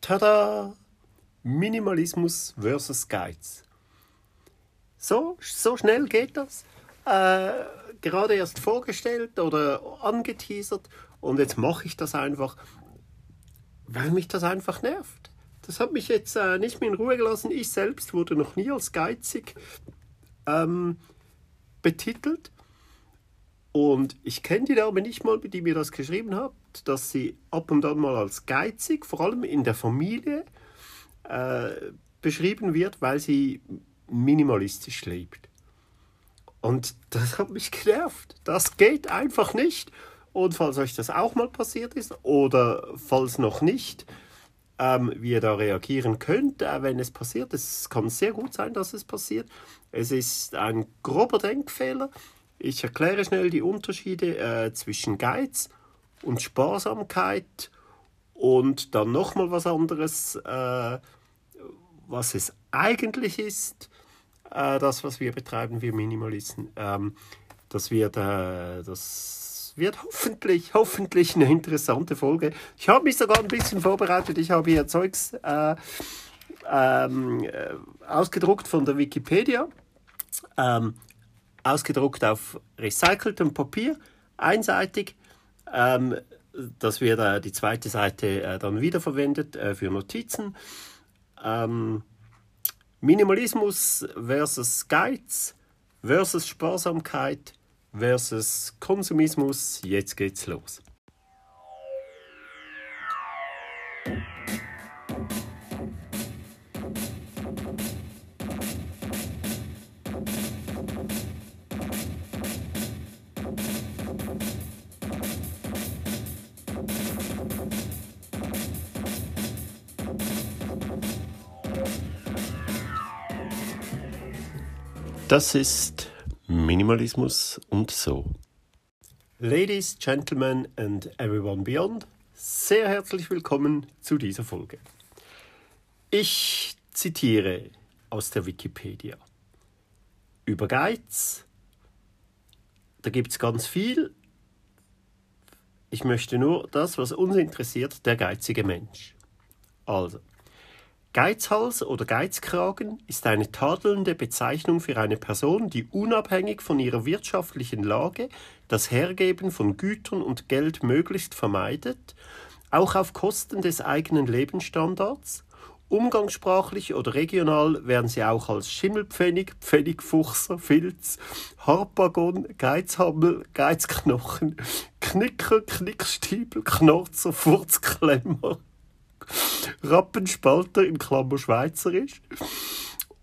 Tada! Minimalismus versus Geiz. So, so schnell geht das. Äh, gerade erst vorgestellt oder angeteasert und jetzt mache ich das einfach, weil mich das einfach nervt. Das hat mich jetzt äh, nicht mehr in Ruhe gelassen. Ich selbst wurde noch nie als geizig ähm, betitelt. Und ich kenne die Dame nicht mal, die mir das geschrieben hat, dass sie ab und an mal als geizig, vor allem in der Familie, äh, beschrieben wird, weil sie minimalistisch lebt. Und das hat mich genervt. Das geht einfach nicht. Und falls euch das auch mal passiert ist oder falls noch nicht, ähm, wie ihr da reagieren könnt, äh, wenn es passiert. Es kann sehr gut sein, dass es passiert. Es ist ein grober Denkfehler. Ich erkläre schnell die Unterschiede äh, zwischen Geiz und Sparsamkeit und dann nochmal was anderes, äh, was es eigentlich ist, äh, das, was wir betreiben, wir Minimalisten. Ähm, das wird, äh, das wird hoffentlich, hoffentlich eine interessante Folge. Ich habe mich sogar ein bisschen vorbereitet. Ich habe hier Zeugs äh, ähm, äh, ausgedruckt von der Wikipedia. Ähm, ausgedruckt auf recyceltem Papier, einseitig. Ähm, das wird äh, die zweite Seite äh, dann wiederverwendet äh, für Notizen. Ähm, Minimalismus versus Geiz versus Sparsamkeit versus Konsumismus. Jetzt geht's los. Das ist Minimalismus und so. Ladies, Gentlemen and everyone beyond, sehr herzlich willkommen zu dieser Folge. Ich zitiere aus der Wikipedia. Über Geiz, da gibt es ganz viel. Ich möchte nur das, was uns interessiert, der geizige Mensch. Also, Geizhals oder Geizkragen ist eine tadelnde Bezeichnung für eine Person, die unabhängig von ihrer wirtschaftlichen Lage das Hergeben von Gütern und Geld möglichst vermeidet, auch auf Kosten des eigenen Lebensstandards. Umgangssprachlich oder regional werden sie auch als Schimmelpfennig, Pfennigfuchser, Filz, Harpagon, Geizhammel, Geizknochen, Knicker, Knickstiebel, Knorzer, Furzklemmer, Rappenspalter in Klammer Schweizerisch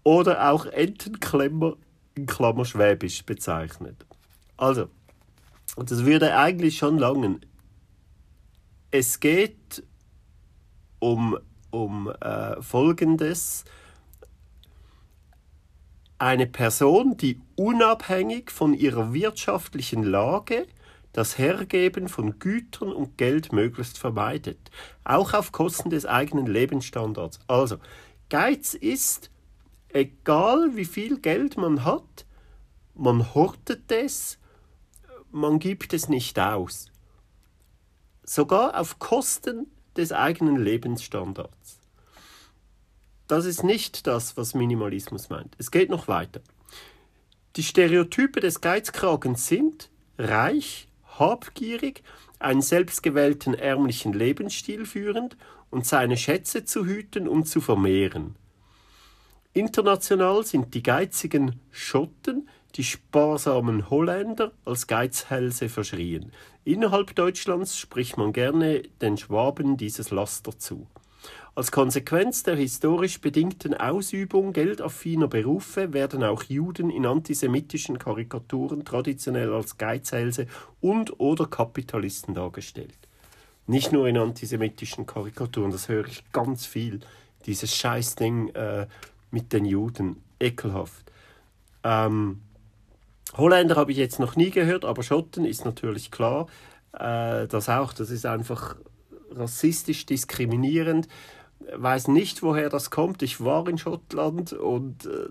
oder auch Entenklemmer in Klammer Schwäbisch bezeichnet. Also, das würde eigentlich schon langen. Es geht um, um äh, Folgendes. Eine Person, die unabhängig von ihrer wirtschaftlichen Lage das Hergeben von Gütern und Geld möglichst vermeidet, auch auf Kosten des eigenen Lebensstandards. Also, Geiz ist, egal wie viel Geld man hat, man hortet es, man gibt es nicht aus. Sogar auf Kosten des eigenen Lebensstandards. Das ist nicht das, was Minimalismus meint. Es geht noch weiter. Die Stereotype des Geizkragens sind reich, habgierig, einen selbstgewählten ärmlichen Lebensstil führend und seine Schätze zu hüten und zu vermehren. International sind die geizigen Schotten, die sparsamen Holländer als Geizhälse verschrien. Innerhalb Deutschlands spricht man gerne den Schwaben dieses Laster zu. Als Konsequenz der historisch bedingten Ausübung geldaffiner Berufe werden auch Juden in antisemitischen Karikaturen traditionell als Geizhälse und/oder Kapitalisten dargestellt. Nicht nur in antisemitischen Karikaturen, das höre ich ganz viel. Dieses Scheißding äh, mit den Juden, ekelhaft. Ähm, Holländer habe ich jetzt noch nie gehört, aber Schotten ist natürlich klar. Äh, das auch, das ist einfach rassistisch diskriminierend weiß nicht, woher das kommt. Ich war in Schottland und äh,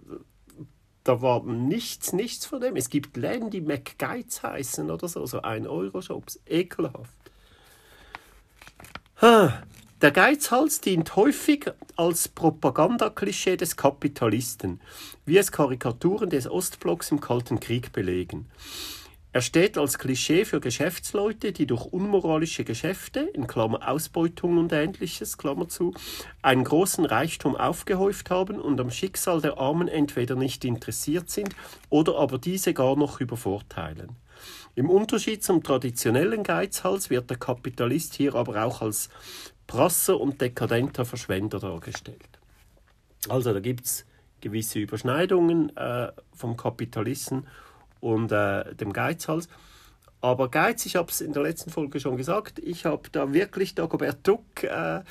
da war nichts, nichts von dem. Es gibt Läden, die McGuides heißen oder so, so 1-Euro-Shops. Ekelhaft. Der Geizhals dient häufig als Propagandaklischee des Kapitalisten, wie es Karikaturen des Ostblocks im Kalten Krieg belegen. Er steht als Klischee für Geschäftsleute, die durch unmoralische Geschäfte in Klammer (Ausbeutung und Ähnliches) Klammer zu, einen großen Reichtum aufgehäuft haben und am Schicksal der Armen entweder nicht interessiert sind oder aber diese gar noch übervorteilen. Im Unterschied zum traditionellen Geizhals wird der Kapitalist hier aber auch als Prasser und dekadenter Verschwender dargestellt. Also da gibt es gewisse Überschneidungen äh, vom Kapitalisten und äh, dem Geizhals. Aber Geiz, ich habe es in der letzten Folge schon gesagt, ich habe da wirklich Dagobert Duck äh,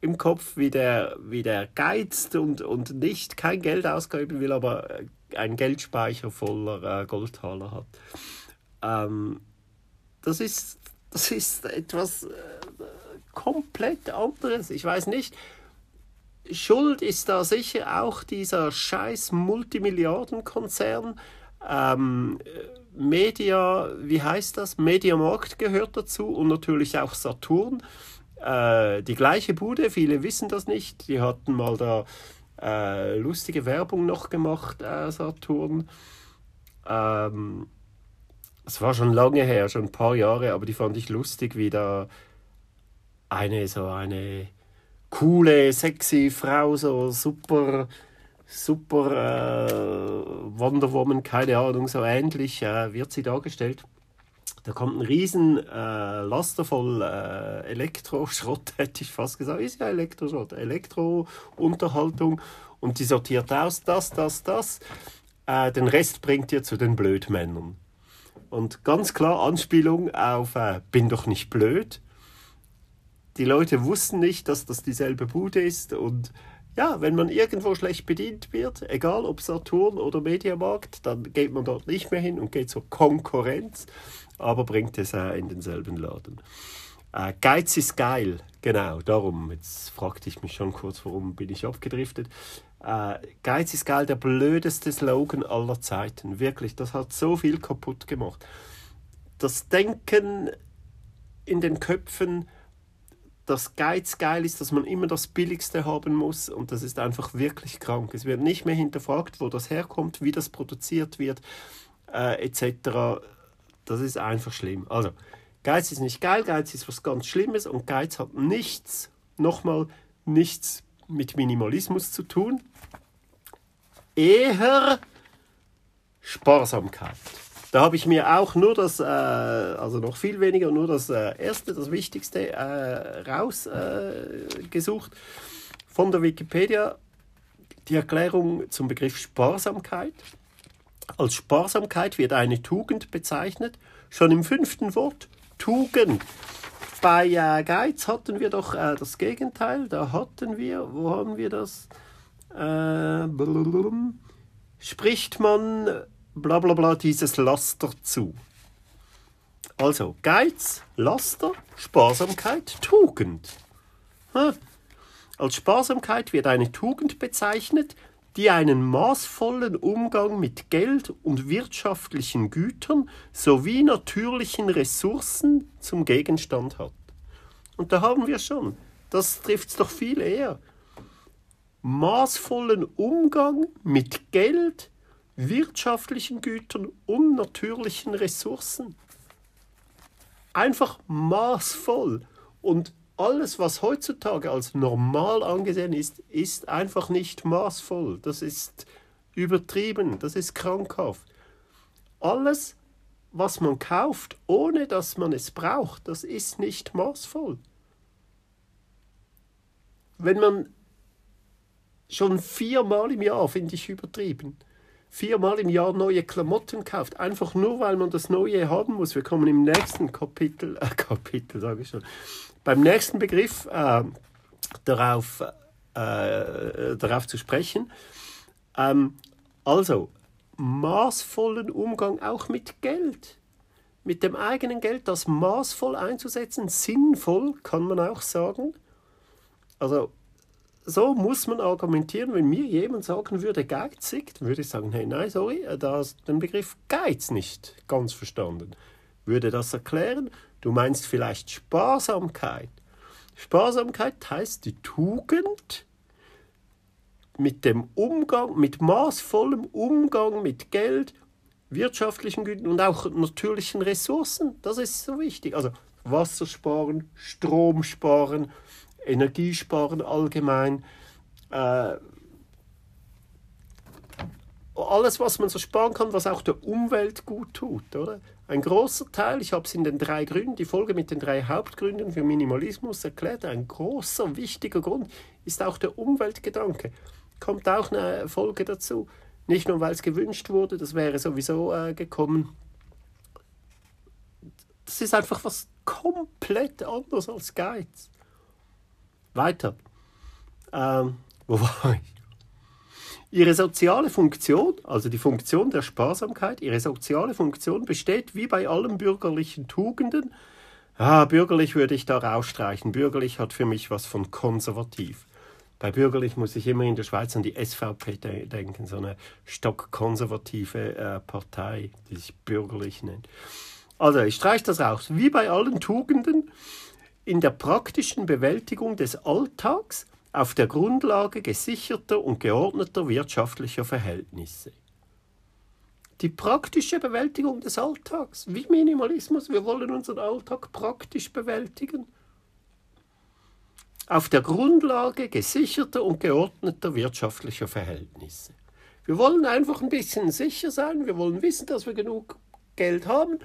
im Kopf, wie der, wie der geizt und, und nicht kein Geld ausgeben will, aber äh, einen Geldspeicher voller äh, Goldtaler hat. Ähm, das, ist, das ist etwas äh, komplett anderes. Ich weiß nicht, Schuld ist da sicher auch dieser scheiß Multimilliardenkonzern, ähm, Media, wie heißt das? Mediamarkt gehört dazu und natürlich auch Saturn. Äh, die gleiche Bude, viele wissen das nicht. Die hatten mal da äh, lustige Werbung noch gemacht, äh, Saturn. Ähm, es war schon lange her, schon ein paar Jahre, aber die fand ich lustig, wie da eine so eine coole, sexy Frau, so super super äh, Wonder Woman, keine Ahnung, so ähnlich äh, wird sie dargestellt. Da kommt ein riesen äh, Laster voll äh, Elektroschrott, hätte ich fast gesagt. Ist ja Elektroschrott, Elektrounterhaltung. Und die sortiert aus das, das, das. Äh, den Rest bringt ihr zu den Blödmännern. Und ganz klar Anspielung auf äh, Bin doch nicht blöd. Die Leute wussten nicht, dass das dieselbe Bude ist und ja, wenn man irgendwo schlecht bedient wird, egal ob Saturn oder Mediamarkt, dann geht man dort nicht mehr hin und geht zur Konkurrenz, aber bringt es äh, in denselben Laden. Äh, Geiz ist geil, genau, darum, jetzt fragte ich mich schon kurz, warum bin ich abgedriftet. Äh, Geiz ist geil, der blödeste Slogan aller Zeiten, wirklich, das hat so viel kaputt gemacht. Das Denken in den Köpfen, dass Geiz geil ist, dass man immer das Billigste haben muss und das ist einfach wirklich krank. Es wird nicht mehr hinterfragt, wo das herkommt, wie das produziert wird, äh, etc. Das ist einfach schlimm. Also, Geiz ist nicht geil, Geiz ist was ganz Schlimmes und Geiz hat nichts, nochmal, nichts mit Minimalismus zu tun. Eher Sparsamkeit. Da habe ich mir auch nur das, äh, also noch viel weniger, nur das äh, Erste, das Wichtigste äh, rausgesucht von der Wikipedia. Die Erklärung zum Begriff Sparsamkeit. Als Sparsamkeit wird eine Tugend bezeichnet, schon im fünften Wort Tugend. Bei äh, Geiz hatten wir doch äh, das Gegenteil. Da hatten wir, wo haben wir das? Äh, spricht man bla bla bla dieses Laster zu. Also Geiz, Laster, Sparsamkeit, Tugend. Hm. Als Sparsamkeit wird eine Tugend bezeichnet, die einen maßvollen Umgang mit Geld und wirtschaftlichen Gütern sowie natürlichen Ressourcen zum Gegenstand hat. Und da haben wir schon. Das trifft es doch viel eher. Maßvollen Umgang mit Geld, wirtschaftlichen Gütern und natürlichen Ressourcen. Einfach maßvoll. Und alles, was heutzutage als normal angesehen ist, ist einfach nicht maßvoll. Das ist übertrieben, das ist krankhaft. Alles, was man kauft, ohne dass man es braucht, das ist nicht maßvoll. Wenn man schon viermal im Jahr, finde ich übertrieben, viermal im Jahr neue Klamotten kauft, einfach nur weil man das Neue haben muss. Wir kommen im nächsten Kapitel, äh, Kapitel sage ich schon, beim nächsten Begriff äh, darauf, äh, darauf zu sprechen. Ähm, also, maßvollen Umgang auch mit Geld. Mit dem eigenen Geld das maßvoll einzusetzen, sinnvoll kann man auch sagen. Also so muss man argumentieren. Wenn mir jemand sagen würde, geizig, dann würde ich sagen, hey, nein, sorry, da hast den Begriff Geiz nicht ganz verstanden. Würde das erklären? Du meinst vielleicht Sparsamkeit. Sparsamkeit heißt die Tugend mit dem Umgang, mit maßvollem Umgang mit Geld, wirtschaftlichen Gütern und auch natürlichen Ressourcen. Das ist so wichtig. Also Wasser sparen, Strom sparen, Energiesparen allgemein. Äh, alles, was man so sparen kann, was auch der Umwelt gut tut, oder? Ein großer Teil, ich habe es in den drei Gründen, die Folge mit den drei Hauptgründen für Minimalismus erklärt, ein großer, wichtiger Grund ist auch der Umweltgedanke. Kommt auch eine Folge dazu. Nicht nur, weil es gewünscht wurde, das wäre sowieso äh, gekommen. Das ist einfach was komplett anderes als Geiz. Weiter. Ähm, wo war ich? Ihre soziale Funktion, also die Funktion der Sparsamkeit, ihre soziale Funktion besteht wie bei allen bürgerlichen Tugenden. Ah, bürgerlich würde ich da rausstreichen. Bürgerlich hat für mich was von konservativ. Bei bürgerlich muss ich immer in der Schweiz an die SVP denken, so eine stockkonservative äh, Partei, die sich bürgerlich nennt. Also, ich streiche das raus. Wie bei allen Tugenden in der praktischen Bewältigung des Alltags auf der Grundlage gesicherter und geordneter wirtschaftlicher Verhältnisse. Die praktische Bewältigung des Alltags, wie Minimalismus, wir wollen unseren Alltag praktisch bewältigen. Auf der Grundlage gesicherter und geordneter wirtschaftlicher Verhältnisse. Wir wollen einfach ein bisschen sicher sein, wir wollen wissen, dass wir genug Geld haben,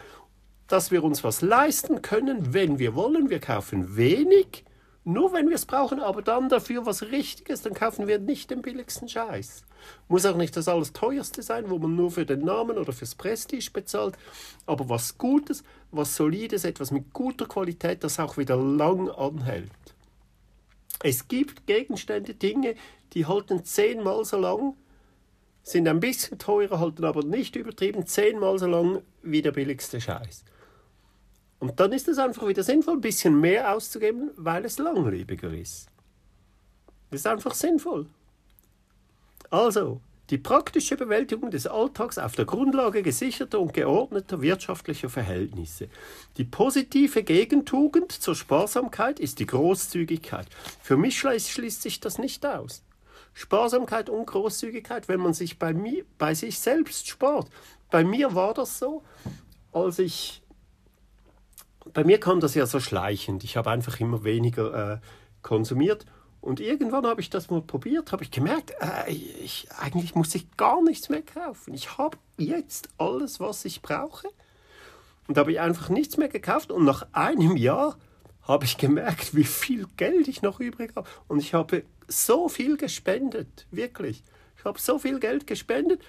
dass wir uns was leisten können, wenn wir wollen. Wir kaufen wenig, nur wenn wir es brauchen, aber dann dafür was Richtiges, dann kaufen wir nicht den billigsten Scheiß. Muss auch nicht das alles teuerste sein, wo man nur für den Namen oder fürs Prestige bezahlt, aber was Gutes, was Solides, etwas mit guter Qualität, das auch wieder lang anhält. Es gibt Gegenstände, Dinge, die halten zehnmal so lang, sind ein bisschen teurer, halten aber nicht übertrieben zehnmal so lang wie der billigste Scheiß. Und dann ist es einfach wieder sinnvoll, ein bisschen mehr auszugeben, weil es langlebiger ist. Das ist einfach sinnvoll. Also, die praktische Bewältigung des Alltags auf der Grundlage gesicherter und geordneter wirtschaftlicher Verhältnisse. Die positive Gegentugend zur Sparsamkeit ist die Großzügigkeit. Für mich schließt sich das nicht aus. Sparsamkeit und Großzügigkeit, wenn man sich bei, mir, bei sich selbst spart. Bei mir war das so, als ich bei mir kam das ja so schleichend. Ich habe einfach immer weniger äh, konsumiert. Und irgendwann habe ich das mal probiert, habe ich gemerkt, äh, ich, eigentlich muss ich gar nichts mehr kaufen. Ich habe jetzt alles, was ich brauche. Und habe ich einfach nichts mehr gekauft. Und nach einem Jahr habe ich gemerkt, wie viel Geld ich noch übrig habe. Und ich habe so viel gespendet, wirklich. Ich habe so viel Geld gespendet.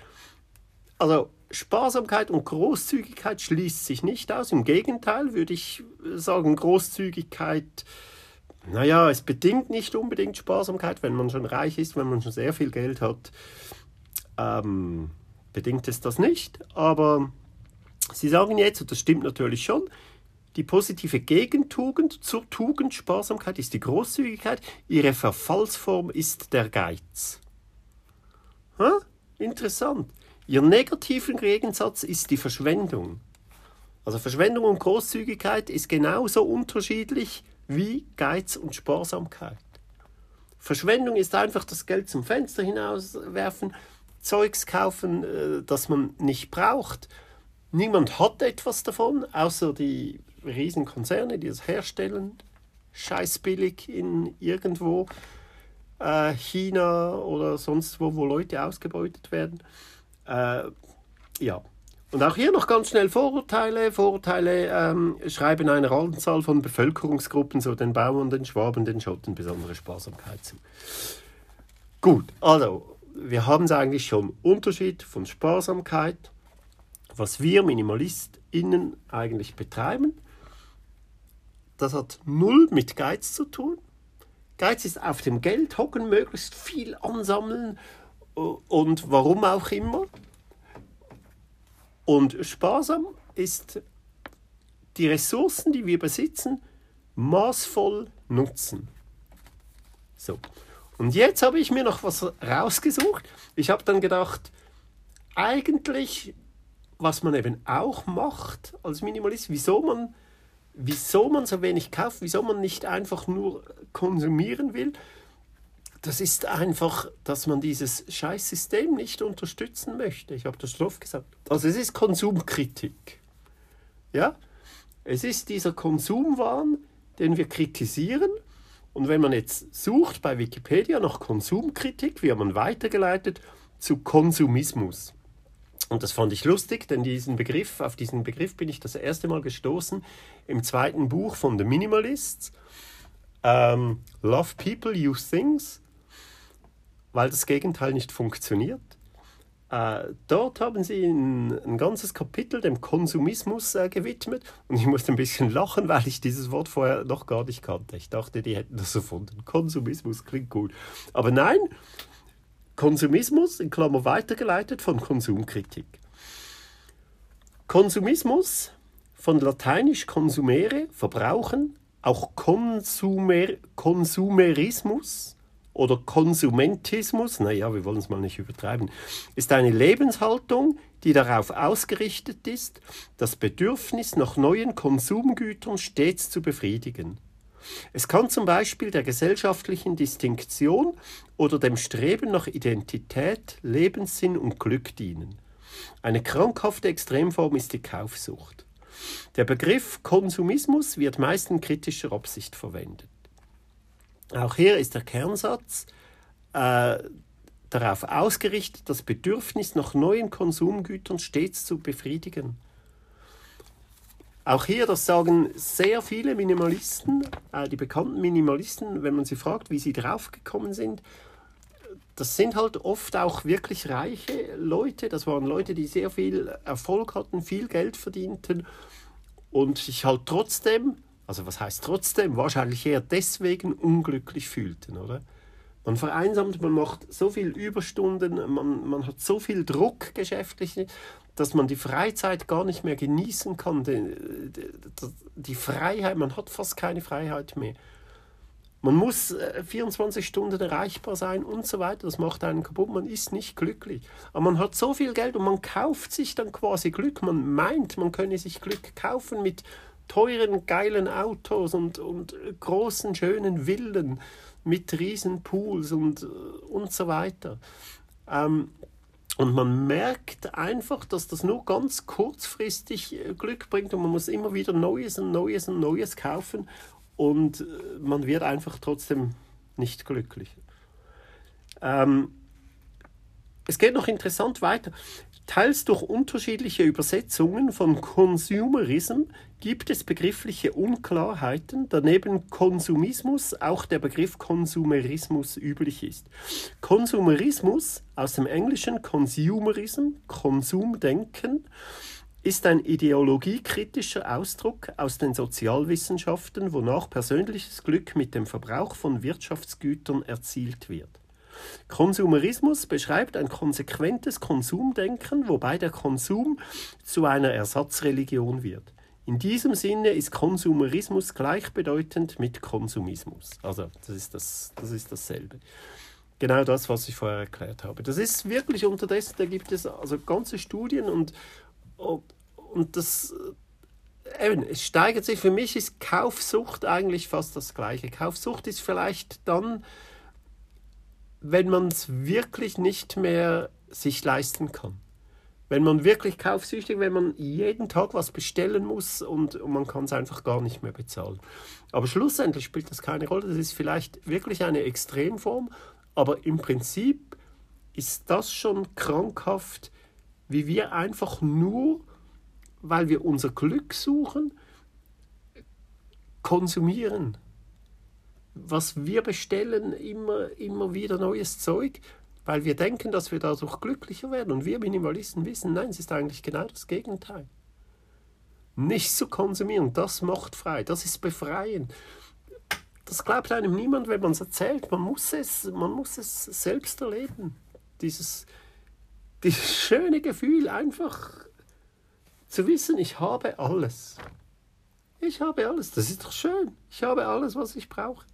Also Sparsamkeit und Großzügigkeit schließt sich nicht aus. Im Gegenteil würde ich sagen, Großzügigkeit, naja, es bedingt nicht unbedingt Sparsamkeit, wenn man schon reich ist, wenn man schon sehr viel Geld hat, ähm, bedingt es das nicht. Aber Sie sagen jetzt, und das stimmt natürlich schon, die positive Gegentugend zur Tugend Sparsamkeit ist die Großzügigkeit, ihre Verfallsform ist der Geiz. Ha? Interessant. Ihr negativen Gegensatz ist die Verschwendung. Also Verschwendung und Großzügigkeit ist genauso unterschiedlich wie Geiz und Sparsamkeit. Verschwendung ist einfach das Geld zum Fenster hinauswerfen, Zeugs kaufen, äh, das man nicht braucht. Niemand hat etwas davon, außer die Riesenkonzerne, die es herstellen, scheißbillig in irgendwo äh, China oder sonst wo, wo Leute ausgebeutet werden. Äh, ja. Und auch hier noch ganz schnell Vorurteile. Vorurteile ähm, schreiben einer Anzahl von Bevölkerungsgruppen, so den Bauern, den Schwaben, den Schotten, besondere Sparsamkeit zu. Gut, also wir haben es eigentlich schon. Unterschied von Sparsamkeit, was wir MinimalistInnen eigentlich betreiben, das hat null mit Geiz zu tun. Geiz ist auf dem Geld hocken, möglichst viel ansammeln und warum auch immer. Und sparsam ist die Ressourcen, die wir besitzen, maßvoll nutzen. So. Und jetzt habe ich mir noch was rausgesucht. Ich habe dann gedacht, eigentlich, was man eben auch macht als Minimalist, wieso man wieso man so wenig kauft, wieso man nicht einfach nur konsumieren will, das ist einfach, dass man dieses Scheißsystem nicht unterstützen möchte. Ich habe das oft gesagt. Also es ist Konsumkritik. Ja? Es ist dieser Konsumwahn, den wir kritisieren. Und wenn man jetzt sucht bei Wikipedia nach Konsumkritik, wird man weitergeleitet zu Konsumismus. Und das fand ich lustig, denn diesen Begriff, auf diesen Begriff bin ich das erste Mal gestoßen im zweiten Buch von The Minimalists. Ähm, Love People, Use Things weil das Gegenteil nicht funktioniert. Äh, dort haben sie ein, ein, ganzes Kapitel dem Konsumismus äh, gewidmet und ich musste ein bisschen lachen, weil ich dieses Wort vorher noch gar nicht kannte. Ich dachte, die hätten das erfunden. Konsumismus klingt gut. Aber nein, Konsumismus, in Klammer weitergeleitet von Konsumkritik. Konsumismus, von lateinisch consumere, verbrauchen, auch Konsumer, Konsumerismus, oder Konsumentismus, naja, wir wollen es mal nicht übertreiben, ist eine Lebenshaltung, die darauf ausgerichtet ist, das Bedürfnis nach neuen Konsumgütern stets zu befriedigen. Es kann zum Beispiel der gesellschaftlichen Distinktion oder dem Streben nach Identität, Lebenssinn und Glück dienen. Eine krankhafte Extremform ist die Kaufsucht. Der Begriff Konsumismus wird meist in kritischer Absicht verwendet. Auch hier ist der Kernsatz äh, darauf ausgerichtet, das Bedürfnis nach neuen Konsumgütern stets zu befriedigen. Auch hier, das sagen sehr viele Minimalisten, äh, die bekannten Minimalisten, wenn man sie fragt, wie sie draufgekommen sind, das sind halt oft auch wirklich reiche Leute. Das waren Leute, die sehr viel Erfolg hatten, viel Geld verdienten und sich halt trotzdem also was heißt trotzdem, wahrscheinlich eher deswegen unglücklich fühlten, oder? Man vereinsamt, man macht so viel Überstunden, man, man hat so viel Druck geschäftlich, dass man die Freizeit gar nicht mehr genießen kann. Die, die, die Freiheit, man hat fast keine Freiheit mehr. Man muss 24 äh, Stunden erreichbar sein und so weiter. Das macht einen kaputt. Man ist nicht glücklich. Aber man hat so viel Geld und man kauft sich dann quasi Glück. Man meint, man könne sich Glück kaufen mit teuren, geilen Autos und, und großen, schönen Villen mit riesen Pools und, und so weiter. Ähm, und man merkt einfach, dass das nur ganz kurzfristig äh, Glück bringt und man muss immer wieder Neues und Neues und Neues kaufen und äh, man wird einfach trotzdem nicht glücklich. Ähm, es geht noch interessant weiter. Teils durch unterschiedliche Übersetzungen von Consumerism gibt es begriffliche Unklarheiten, da neben Konsumismus auch der Begriff Konsumerismus üblich ist. Konsumerismus aus dem englischen Consumerism, Konsumdenken, ist ein ideologiekritischer Ausdruck aus den Sozialwissenschaften, wonach persönliches Glück mit dem Verbrauch von Wirtschaftsgütern erzielt wird. Konsumerismus beschreibt ein konsequentes Konsumdenken, wobei der Konsum zu einer Ersatzreligion wird. In diesem Sinne ist Konsumerismus gleichbedeutend mit Konsumismus. Also das ist, das, das ist dasselbe. Genau das, was ich vorher erklärt habe. Das ist wirklich unterdessen, da gibt es also ganze Studien und, und, und das eben, es steigert sich. Für mich ist Kaufsucht eigentlich fast das Gleiche. Kaufsucht ist vielleicht dann wenn man es wirklich nicht mehr sich leisten kann. Wenn man wirklich kaufsüchtig, wenn man jeden Tag was bestellen muss und, und man kann es einfach gar nicht mehr bezahlen. Aber schlussendlich spielt das keine Rolle. Das ist vielleicht wirklich eine Extremform, aber im Prinzip ist das schon krankhaft, wie wir einfach nur, weil wir unser Glück suchen, konsumieren was wir bestellen, immer, immer wieder neues Zeug, weil wir denken, dass wir dadurch glücklicher werden. Und wir Minimalisten wissen, nein, es ist eigentlich genau das Gegenteil. Nicht zu konsumieren, das macht frei, das ist befreiend. Das glaubt einem niemand, wenn man es erzählt. Man muss es, man muss es selbst erleben. Dieses, dieses schöne Gefühl, einfach zu wissen, ich habe alles. Ich habe alles. Das ist doch schön. Ich habe alles, was ich brauche.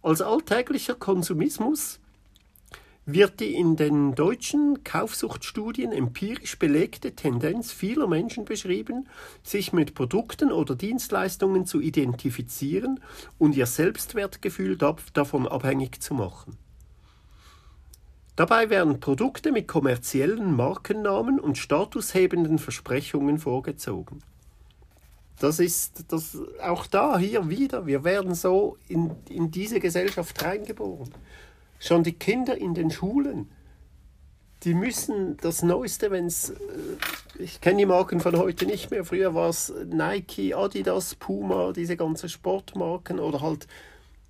Als alltäglicher Konsumismus wird die in den deutschen Kaufsuchtstudien empirisch belegte Tendenz vieler Menschen beschrieben, sich mit Produkten oder Dienstleistungen zu identifizieren und ihr Selbstwertgefühl davon abhängig zu machen. Dabei werden Produkte mit kommerziellen Markennamen und statushebenden Versprechungen vorgezogen. Das ist das, auch da hier wieder, wir werden so in, in diese Gesellschaft reingeboren. Schon die Kinder in den Schulen, die müssen das Neueste, wenn es, äh, ich kenne die Marken von heute nicht mehr, früher war es Nike, Adidas, Puma, diese ganzen Sportmarken oder halt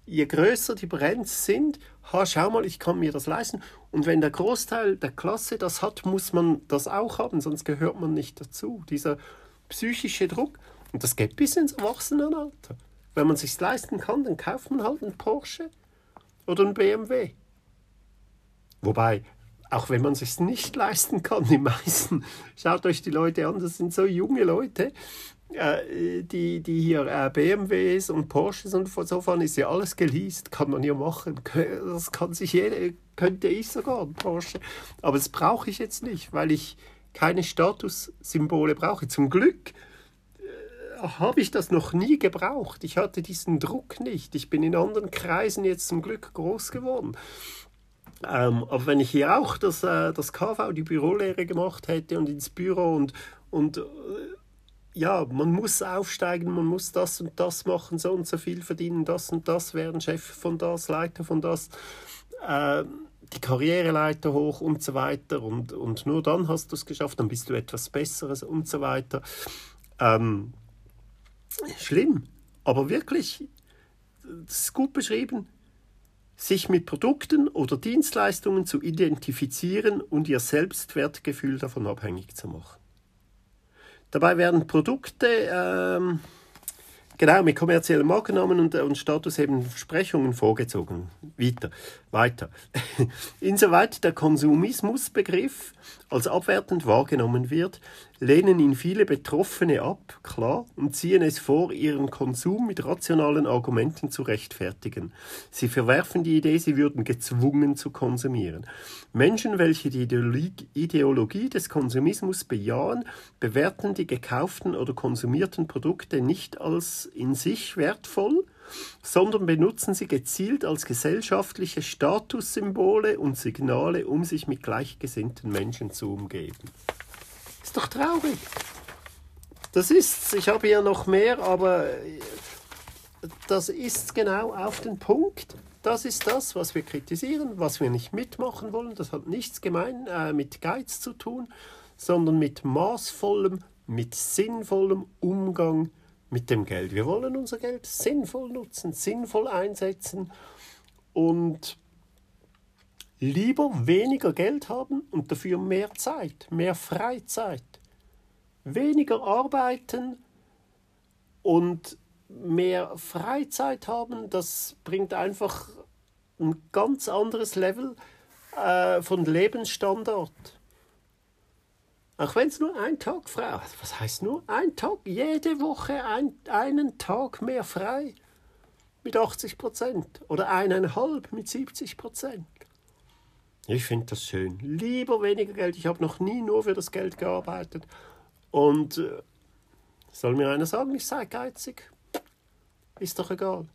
je größer die Brands sind, ha, schau mal, ich kann mir das leisten. Und wenn der Großteil der Klasse das hat, muss man das auch haben, sonst gehört man nicht dazu. Dieser psychische Druck. Und das geht bis ins Erwachsenenalter. Wenn man sich leisten kann, dann kauft man halt einen Porsche oder einen BMW. Wobei, auch wenn man sich nicht leisten kann, die meisten, schaut euch die Leute an, das sind so junge Leute, äh, die, die hier äh, BMWs und Porsches und so fahren, ist ja alles geleast, kann man ja machen. Das kann sich jeder, könnte ich sogar, ein Porsche. Aber das brauche ich jetzt nicht, weil ich keine Statussymbole brauche. Zum Glück äh, habe ich das noch nie gebraucht. Ich hatte diesen Druck nicht. Ich bin in anderen Kreisen jetzt zum Glück groß geworden. Ähm, aber wenn ich hier auch das, äh, das KV, die Bürolehre gemacht hätte und ins Büro und, und äh, ja, man muss aufsteigen, man muss das und das machen, so und so viel verdienen, das und das werden, Chef von das, Leiter von das, äh, die Karriereleiter hoch und so weiter. Und, und nur dann hast du es geschafft, dann bist du etwas Besseres und so weiter. Ähm, schlimm, aber wirklich, das ist gut beschrieben, sich mit Produkten oder Dienstleistungen zu identifizieren und ihr Selbstwertgefühl davon abhängig zu machen. Dabei werden Produkte ähm, genau mit kommerziellen Markennamen und, und statushebenden Versprechungen vorgezogen. Weiter. Weiter. Insoweit der Konsumismusbegriff als abwertend wahrgenommen wird, lehnen ihn viele Betroffene ab, klar, und ziehen es vor, ihren Konsum mit rationalen Argumenten zu rechtfertigen. Sie verwerfen die Idee, sie würden gezwungen zu konsumieren. Menschen, welche die Ideologie des Konsumismus bejahen, bewerten die gekauften oder konsumierten Produkte nicht als in sich wertvoll, sondern benutzen sie gezielt als gesellschaftliche Statussymbole und Signale, um sich mit gleichgesinnten Menschen zu umgeben. Ist doch traurig. Das ist, ich habe hier noch mehr, aber das ist genau auf den Punkt. Das ist das, was wir kritisieren, was wir nicht mitmachen wollen. Das hat nichts gemein äh, mit Geiz zu tun, sondern mit maßvollem, mit sinnvollem Umgang mit dem Geld. Wir wollen unser Geld sinnvoll nutzen, sinnvoll einsetzen und lieber weniger Geld haben und dafür mehr Zeit, mehr Freizeit. Weniger arbeiten und mehr Freizeit haben, das bringt einfach ein ganz anderes Level äh, von Lebensstandard. Auch wenn es nur ein Tag frei ist. Was heißt nur ein Tag? Jede Woche ein, einen Tag mehr frei mit 80 Prozent oder eineinhalb mit 70 Prozent. Ich finde das schön. Lieber weniger Geld. Ich habe noch nie nur für das Geld gearbeitet. Und äh, soll mir einer sagen, ich sei geizig? Ist doch egal.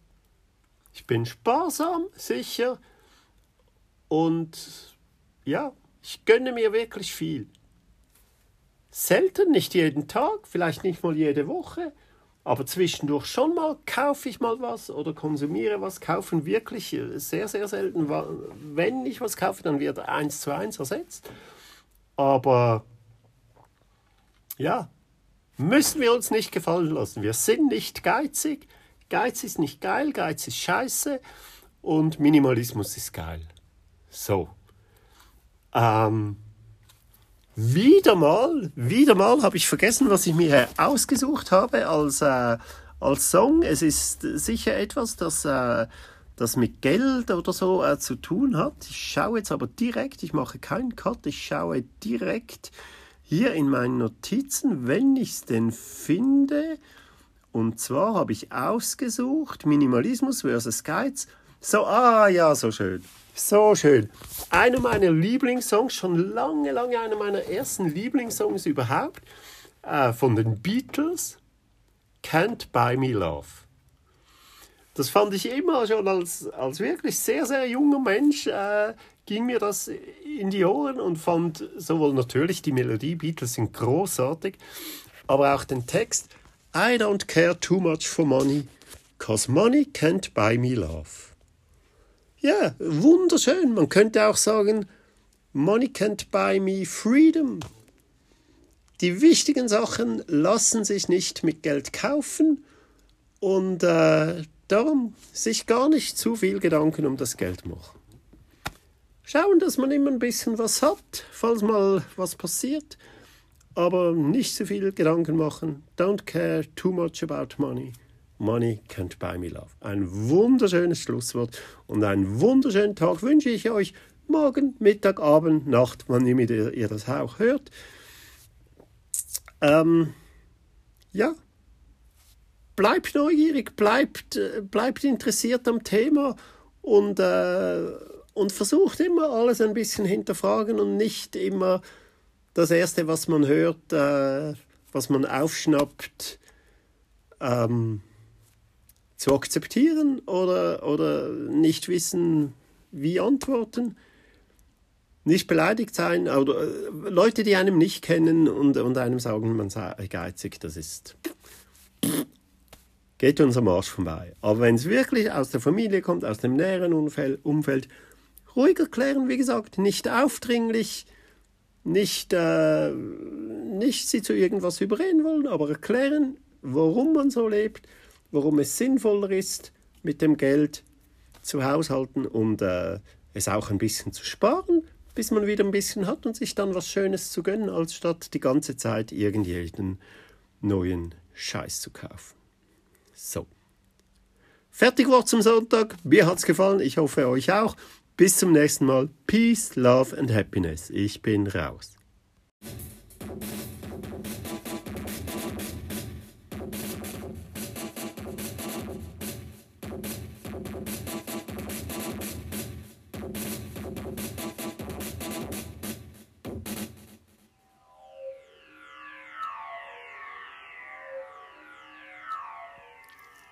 Ich bin sparsam, sicher. Und ja, ich gönne mir wirklich viel. Selten, nicht jeden Tag, vielleicht nicht mal jede Woche, aber zwischendurch schon mal kaufe ich mal was oder konsumiere was. Kaufen wirklich sehr, sehr selten. Wenn ich was kaufe, dann wird eins zu eins ersetzt. Aber ja, müssen wir uns nicht gefallen lassen. Wir sind nicht geizig. Geiz ist nicht geil, Geiz ist scheiße und Minimalismus ist geil. So. Ähm, wieder mal, wieder mal habe ich vergessen, was ich mir ausgesucht habe als, äh, als Song. Es ist sicher etwas, das, äh, das mit Geld oder so äh, zu tun hat. Ich schaue jetzt aber direkt, ich mache keinen Cut, ich schaue direkt hier in meinen Notizen, wenn ich es denn finde. Und zwar habe ich ausgesucht Minimalismus versus Geiz. So, ah ja, so schön. So schön. Einer meiner Lieblingssongs, schon lange, lange einer meiner ersten Lieblingssongs überhaupt, äh, von den Beatles, Can't Buy Me Love. Das fand ich immer schon als, als wirklich sehr, sehr junger Mensch, äh, ging mir das in die Ohren und fand sowohl natürlich die Melodie, Beatles sind großartig, aber auch den Text, I don't care too much for money, cause money can't buy me love. Ja, wunderschön. Man könnte auch sagen, money can't buy me freedom. Die wichtigen Sachen lassen sich nicht mit Geld kaufen und äh, darum sich gar nicht zu viel Gedanken um das Geld machen. Schauen, dass man immer ein bisschen was hat, falls mal was passiert, aber nicht zu viel Gedanken machen. Don't care too much about money. Money can't buy me love. Ein wunderschönes Schlusswort und einen wunderschönen Tag wünsche ich euch. Morgen, Mittag, Abend, Nacht, wann immer ihr das auch hört. Ähm, ja, bleibt neugierig, bleibt, äh, bleibt interessiert am Thema und, äh, und versucht immer alles ein bisschen hinterfragen und nicht immer das Erste, was man hört, äh, was man aufschnappt, ähm, zu akzeptieren oder, oder nicht wissen, wie antworten nicht beleidigt sein, oder äh, Leute, die einem nicht kennen und, und einem sagen, man sei geizig, das ist. geht uns am Arsch vorbei. Aber wenn es wirklich aus der Familie kommt, aus dem näheren Umfeld, ruhig erklären, wie gesagt, nicht aufdringlich, nicht, äh, nicht sie zu irgendwas überreden wollen, aber erklären, warum man so lebt, warum es sinnvoller ist, mit dem Geld zu haushalten und äh, es auch ein bisschen zu sparen bis man wieder ein bisschen hat und sich dann was Schönes zu gönnen, als statt die ganze Zeit irgendeinen neuen Scheiß zu kaufen. So. Fertig Wort zum Sonntag. Mir hat's gefallen. Ich hoffe euch auch. Bis zum nächsten Mal. Peace, Love and Happiness. Ich bin raus.